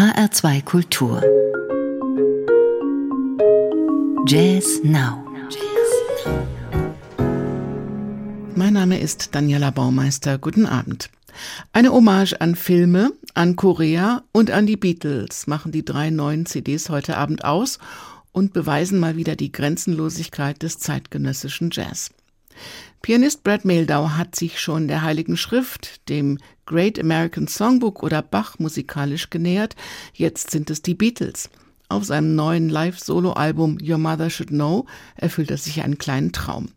HR2 Kultur. Jazz Now. Mein Name ist Daniela Baumeister. Guten Abend. Eine Hommage an Filme, an Korea und an die Beatles machen die drei neuen CDs heute Abend aus und beweisen mal wieder die Grenzenlosigkeit des zeitgenössischen Jazz. Pianist Brad Mehldau hat sich schon der Heiligen Schrift, dem Great American Songbook oder Bach musikalisch genähert. Jetzt sind es die Beatles. Auf seinem neuen Live-Solo-Album Your Mother Should Know erfüllt er sich einen kleinen Traum.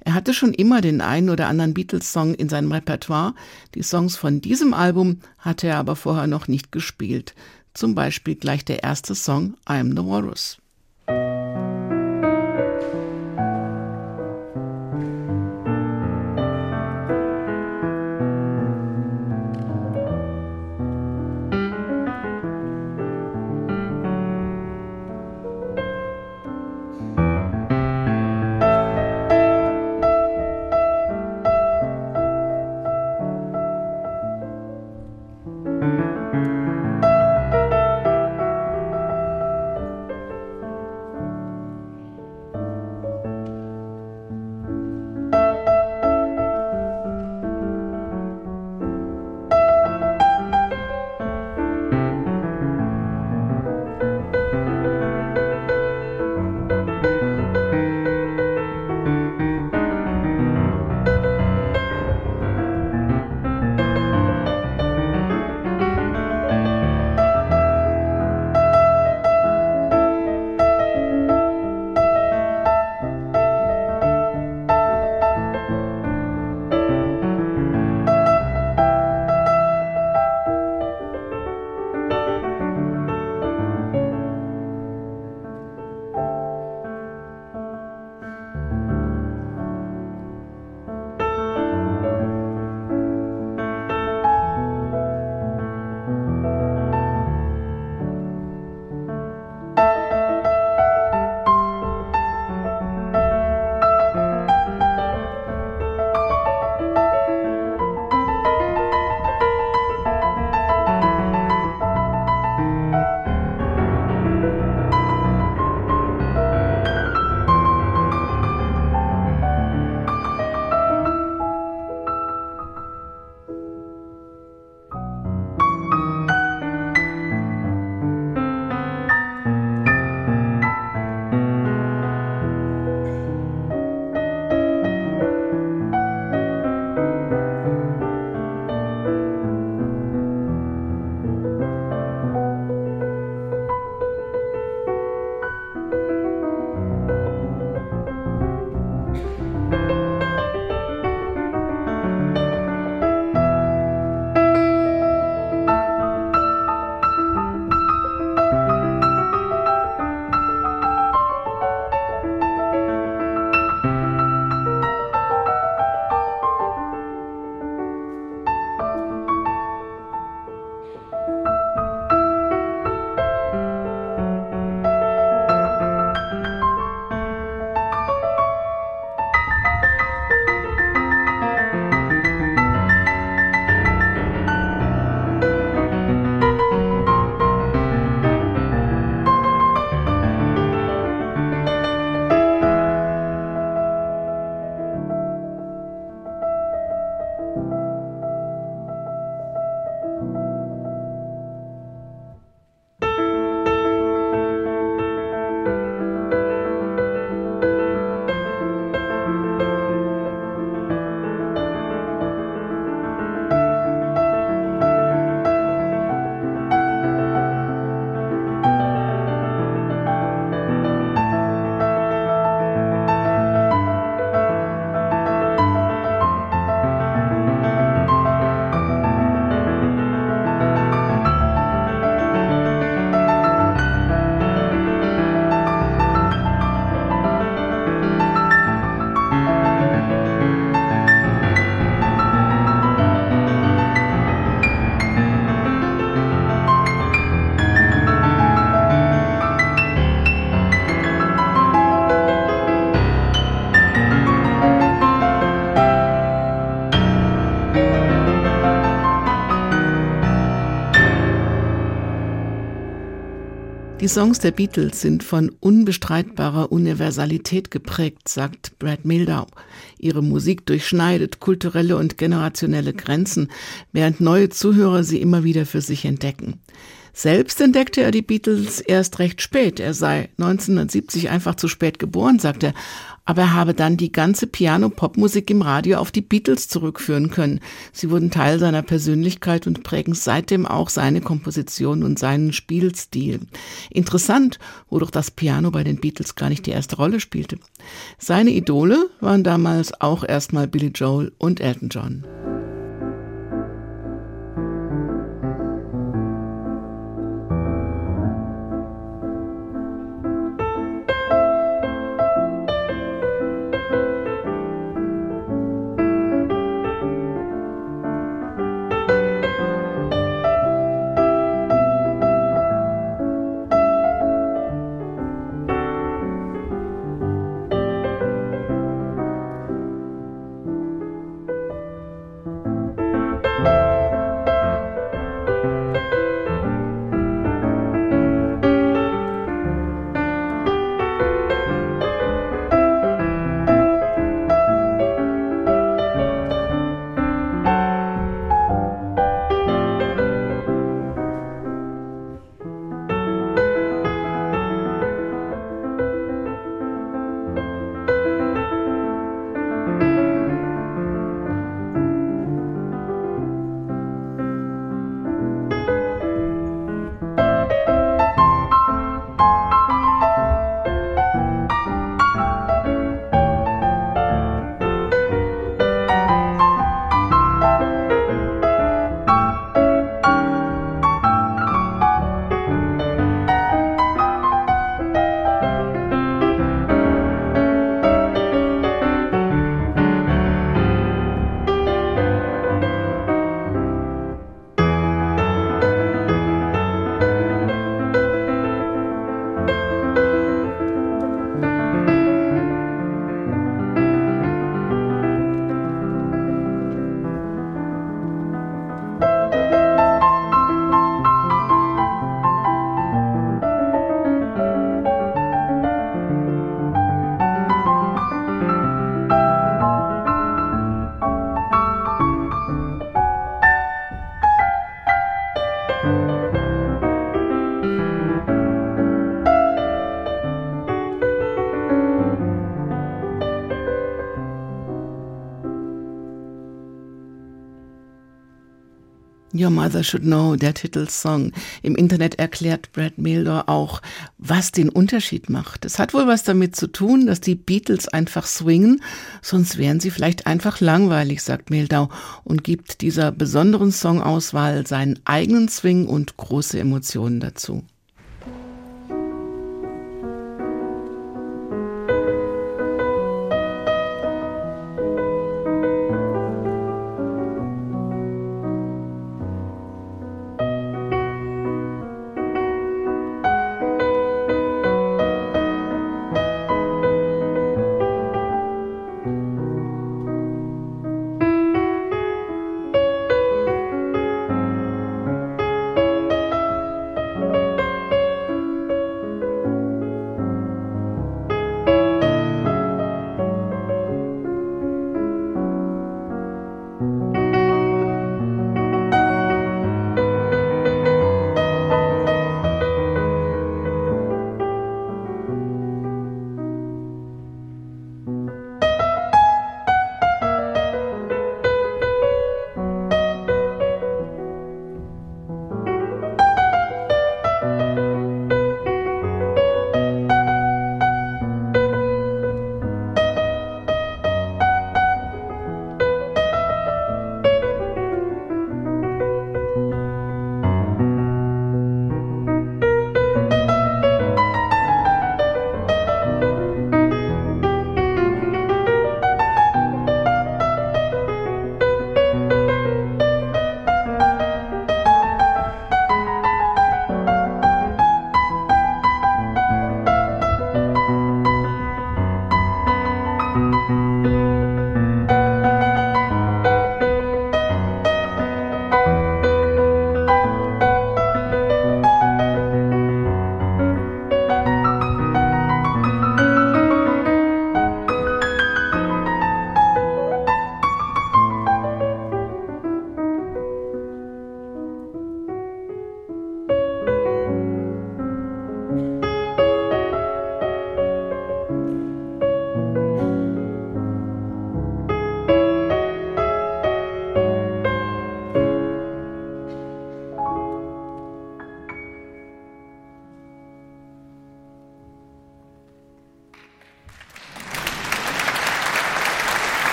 Er hatte schon immer den einen oder anderen Beatles-Song in seinem Repertoire. Die Songs von diesem Album hatte er aber vorher noch nicht gespielt. Zum Beispiel gleich der erste Song I Am the Walrus. Die Songs der Beatles sind von unbestreitbarer Universalität geprägt, sagt Brad Mildau. Ihre Musik durchschneidet kulturelle und generationelle Grenzen, während neue Zuhörer sie immer wieder für sich entdecken. Selbst entdeckte er die Beatles erst recht spät. Er sei 1970 einfach zu spät geboren, sagt er aber er habe dann die ganze Piano-Popmusik im Radio auf die Beatles zurückführen können. Sie wurden Teil seiner Persönlichkeit und prägen seitdem auch seine Komposition und seinen Spielstil. Interessant, wo doch das Piano bei den Beatles gar nicht die erste Rolle spielte. Seine Idole waren damals auch erstmal Billy Joel und Elton John. Mother Should Know, der Titelsong. Im Internet erklärt Brad Mildor auch, was den Unterschied macht. Es hat wohl was damit zu tun, dass die Beatles einfach swingen, sonst wären sie vielleicht einfach langweilig, sagt Mildau und gibt dieser besonderen Songauswahl seinen eigenen Swing und große Emotionen dazu. Thank you.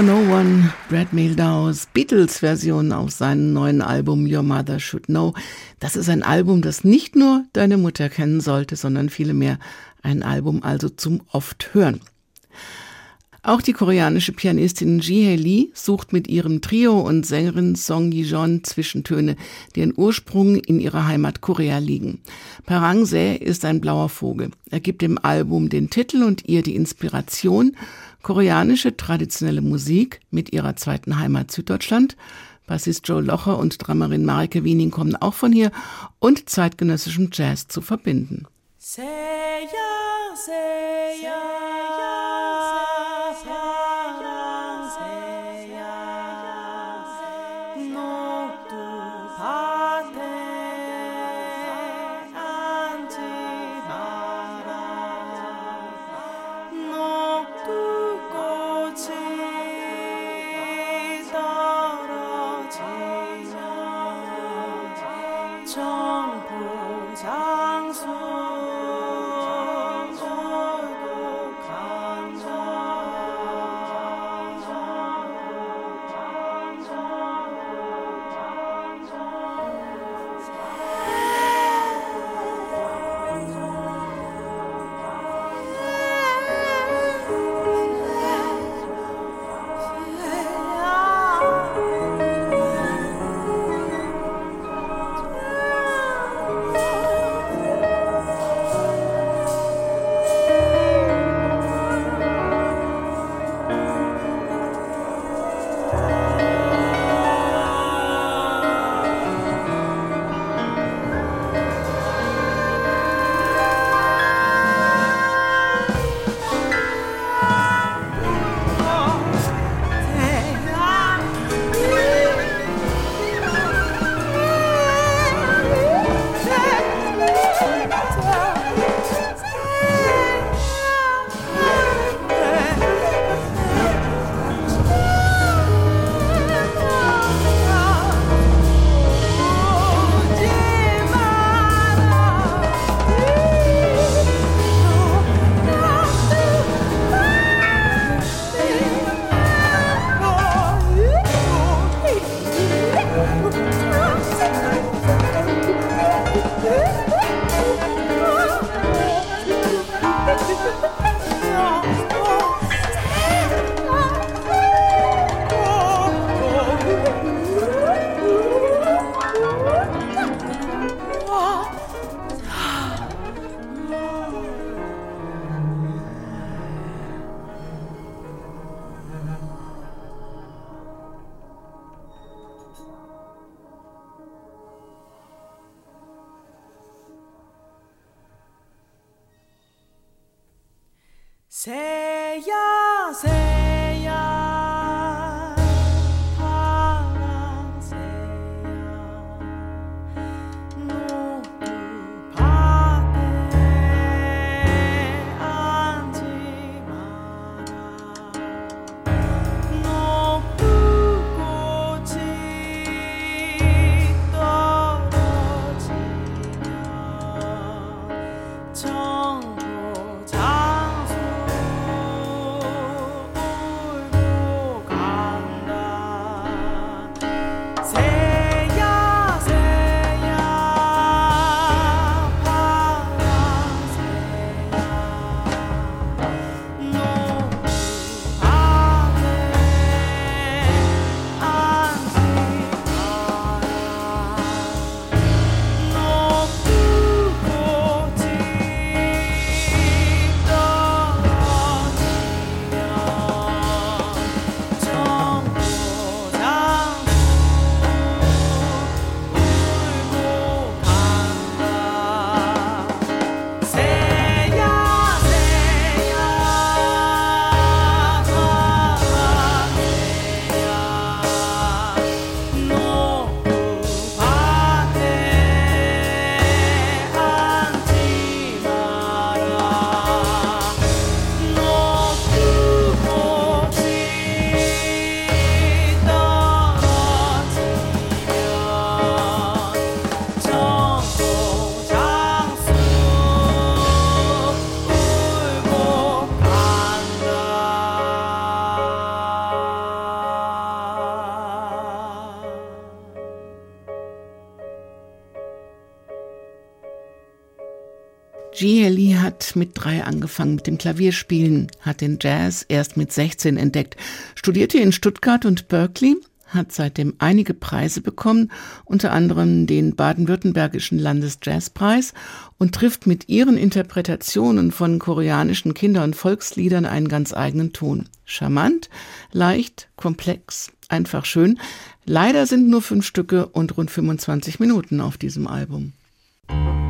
For No One, Brad Mehldau's Beatles-Version auf seinem neuen Album Your Mother Should Know. Das ist ein Album, das nicht nur deine Mutter kennen sollte, sondern vielmehr ein Album also zum oft hören. Auch die koreanische Pianistin Ji-Hye Lee sucht mit ihrem Trio und Sängerin Song Yi-jeon Zwischentöne, deren Ursprung in ihrer Heimat Korea liegen. Parang Se ist ein blauer Vogel. Er gibt dem Album den Titel und ihr die Inspiration koreanische traditionelle Musik mit ihrer zweiten Heimat Süddeutschland. Bassist Joe Locher und Drummerin Marike Wiening kommen auch von hier und zeitgenössischem Jazz zu verbinden. Say ja, say. Mit drei angefangen mit dem Klavierspielen, hat den Jazz erst mit 16 entdeckt, studierte in Stuttgart und Berkeley, hat seitdem einige Preise bekommen, unter anderem den baden-württembergischen Landesjazzpreis und trifft mit ihren Interpretationen von koreanischen Kinder- und Volksliedern einen ganz eigenen Ton. Charmant, leicht, komplex, einfach schön. Leider sind nur fünf Stücke und rund 25 Minuten auf diesem Album. Sie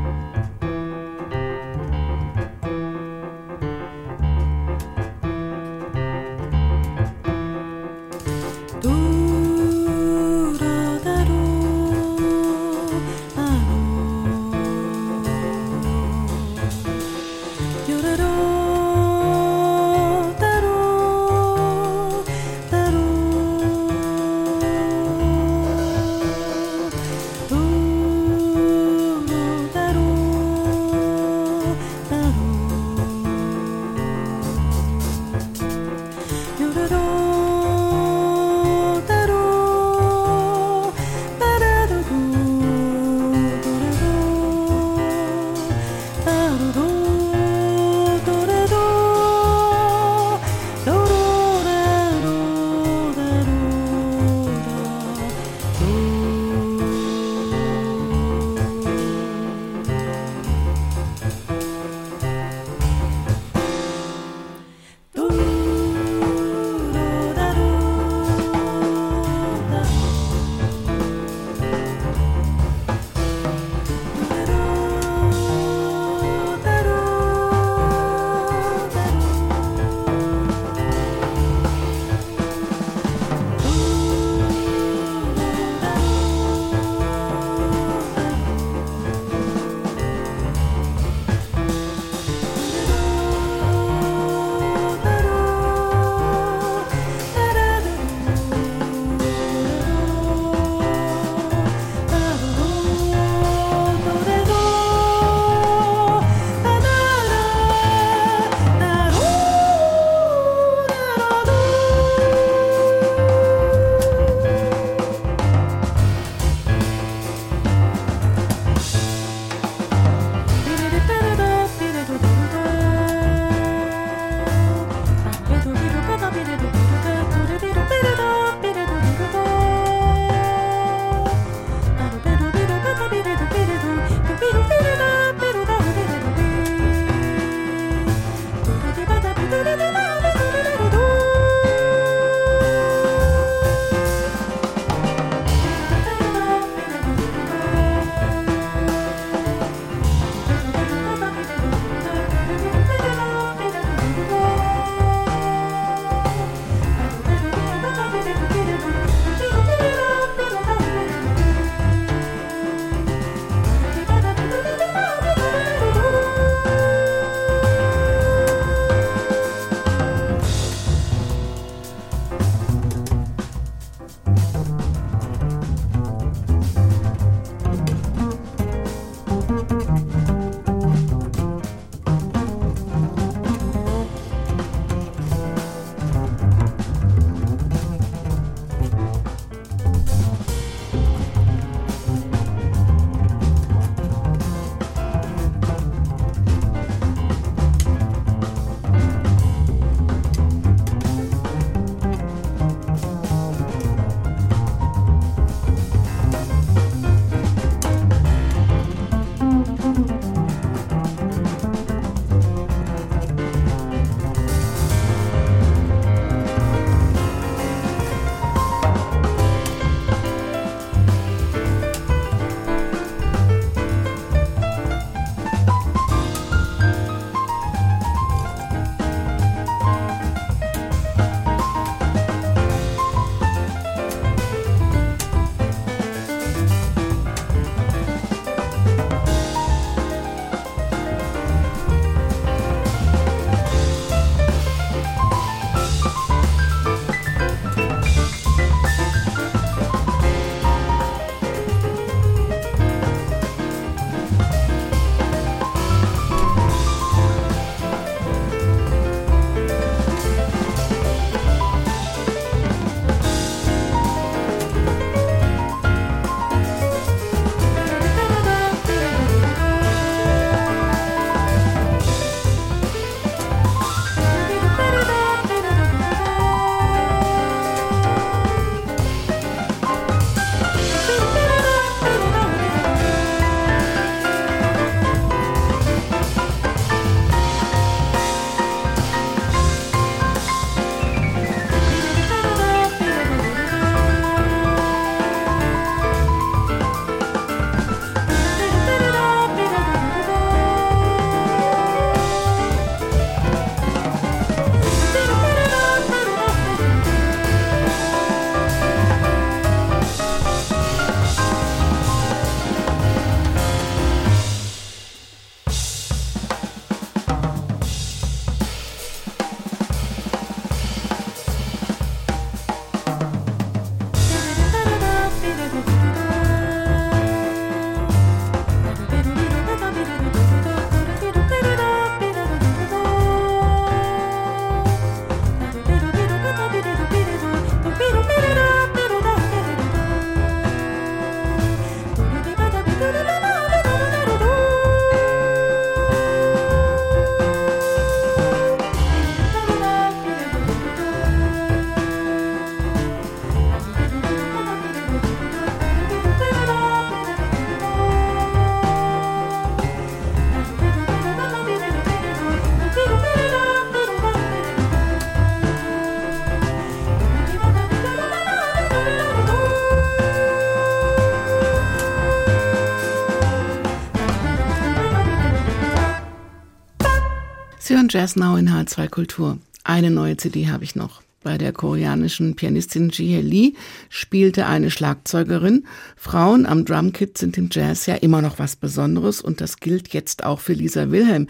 hören Jazz Now in H2 Kultur. Eine neue CD habe ich noch. Bei der koreanischen Pianistin Ji Lee spielte eine Schlagzeugerin. Frauen am Drumkit sind im Jazz ja immer noch was Besonderes und das gilt jetzt auch für Lisa Wilhelm.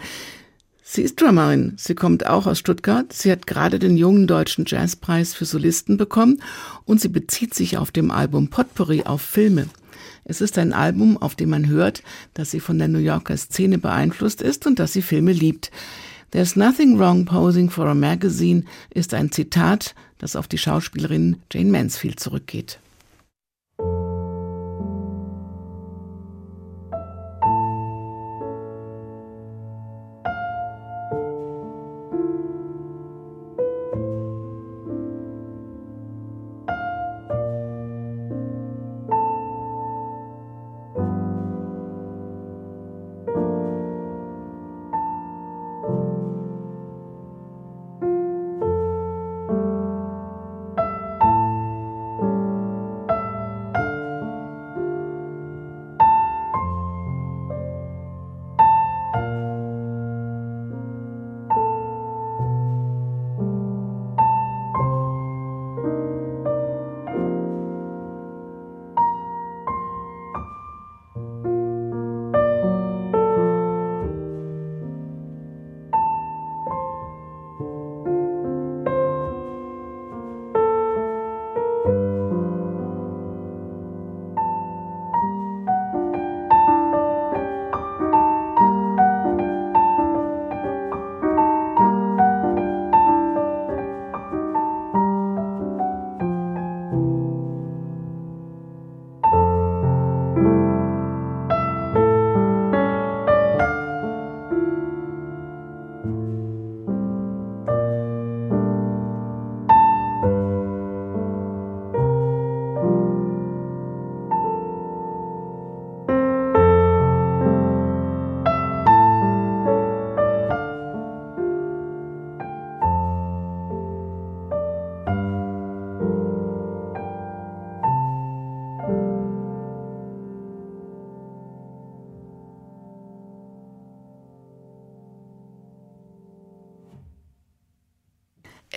Sie ist Drummerin. Sie kommt auch aus Stuttgart. Sie hat gerade den jungen deutschen Jazzpreis für Solisten bekommen und sie bezieht sich auf dem Album Potpourri auf Filme. Es ist ein Album, auf dem man hört, dass sie von der New Yorker Szene beeinflusst ist und dass sie Filme liebt. There's nothing wrong posing for a magazine ist ein Zitat, das auf die Schauspielerin Jane Mansfield zurückgeht.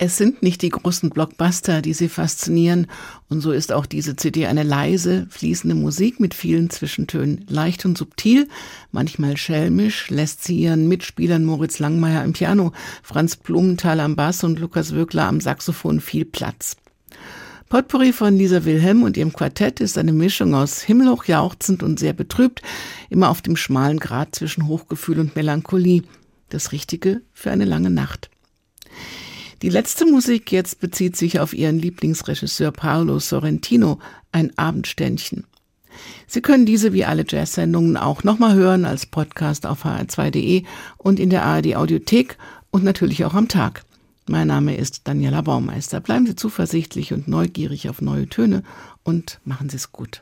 Es sind nicht die großen Blockbuster, die sie faszinieren, und so ist auch diese CD eine leise, fließende Musik mit vielen Zwischentönen, leicht und subtil, manchmal schelmisch, lässt sie ihren Mitspielern Moritz Langmeier am Piano, Franz Blumenthal am Bass und Lukas Wöckler am Saxophon viel Platz. Potpourri von Lisa Wilhelm und ihrem Quartett ist eine Mischung aus himmelhoch jauchzend und sehr betrübt, immer auf dem schmalen Grat zwischen Hochgefühl und Melancholie. Das Richtige für eine lange Nacht. Die letzte Musik jetzt bezieht sich auf ihren Lieblingsregisseur Paolo Sorrentino, ein Abendständchen. Sie können diese wie alle Jazz-Sendungen auch nochmal hören als Podcast auf hr2.de und in der ARD Audiothek und natürlich auch am Tag. Mein Name ist Daniela Baumeister. Bleiben Sie zuversichtlich und neugierig auf neue Töne und machen Sie es gut.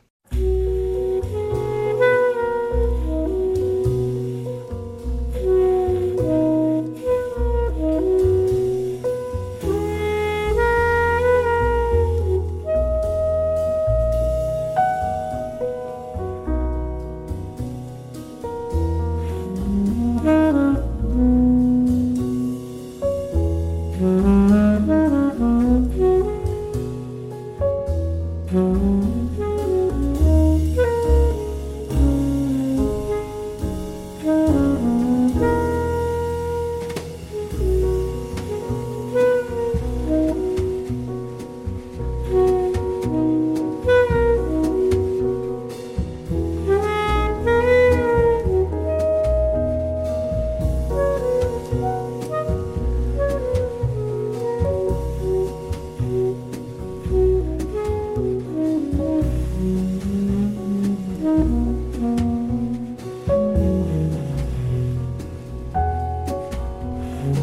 Thank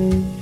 you.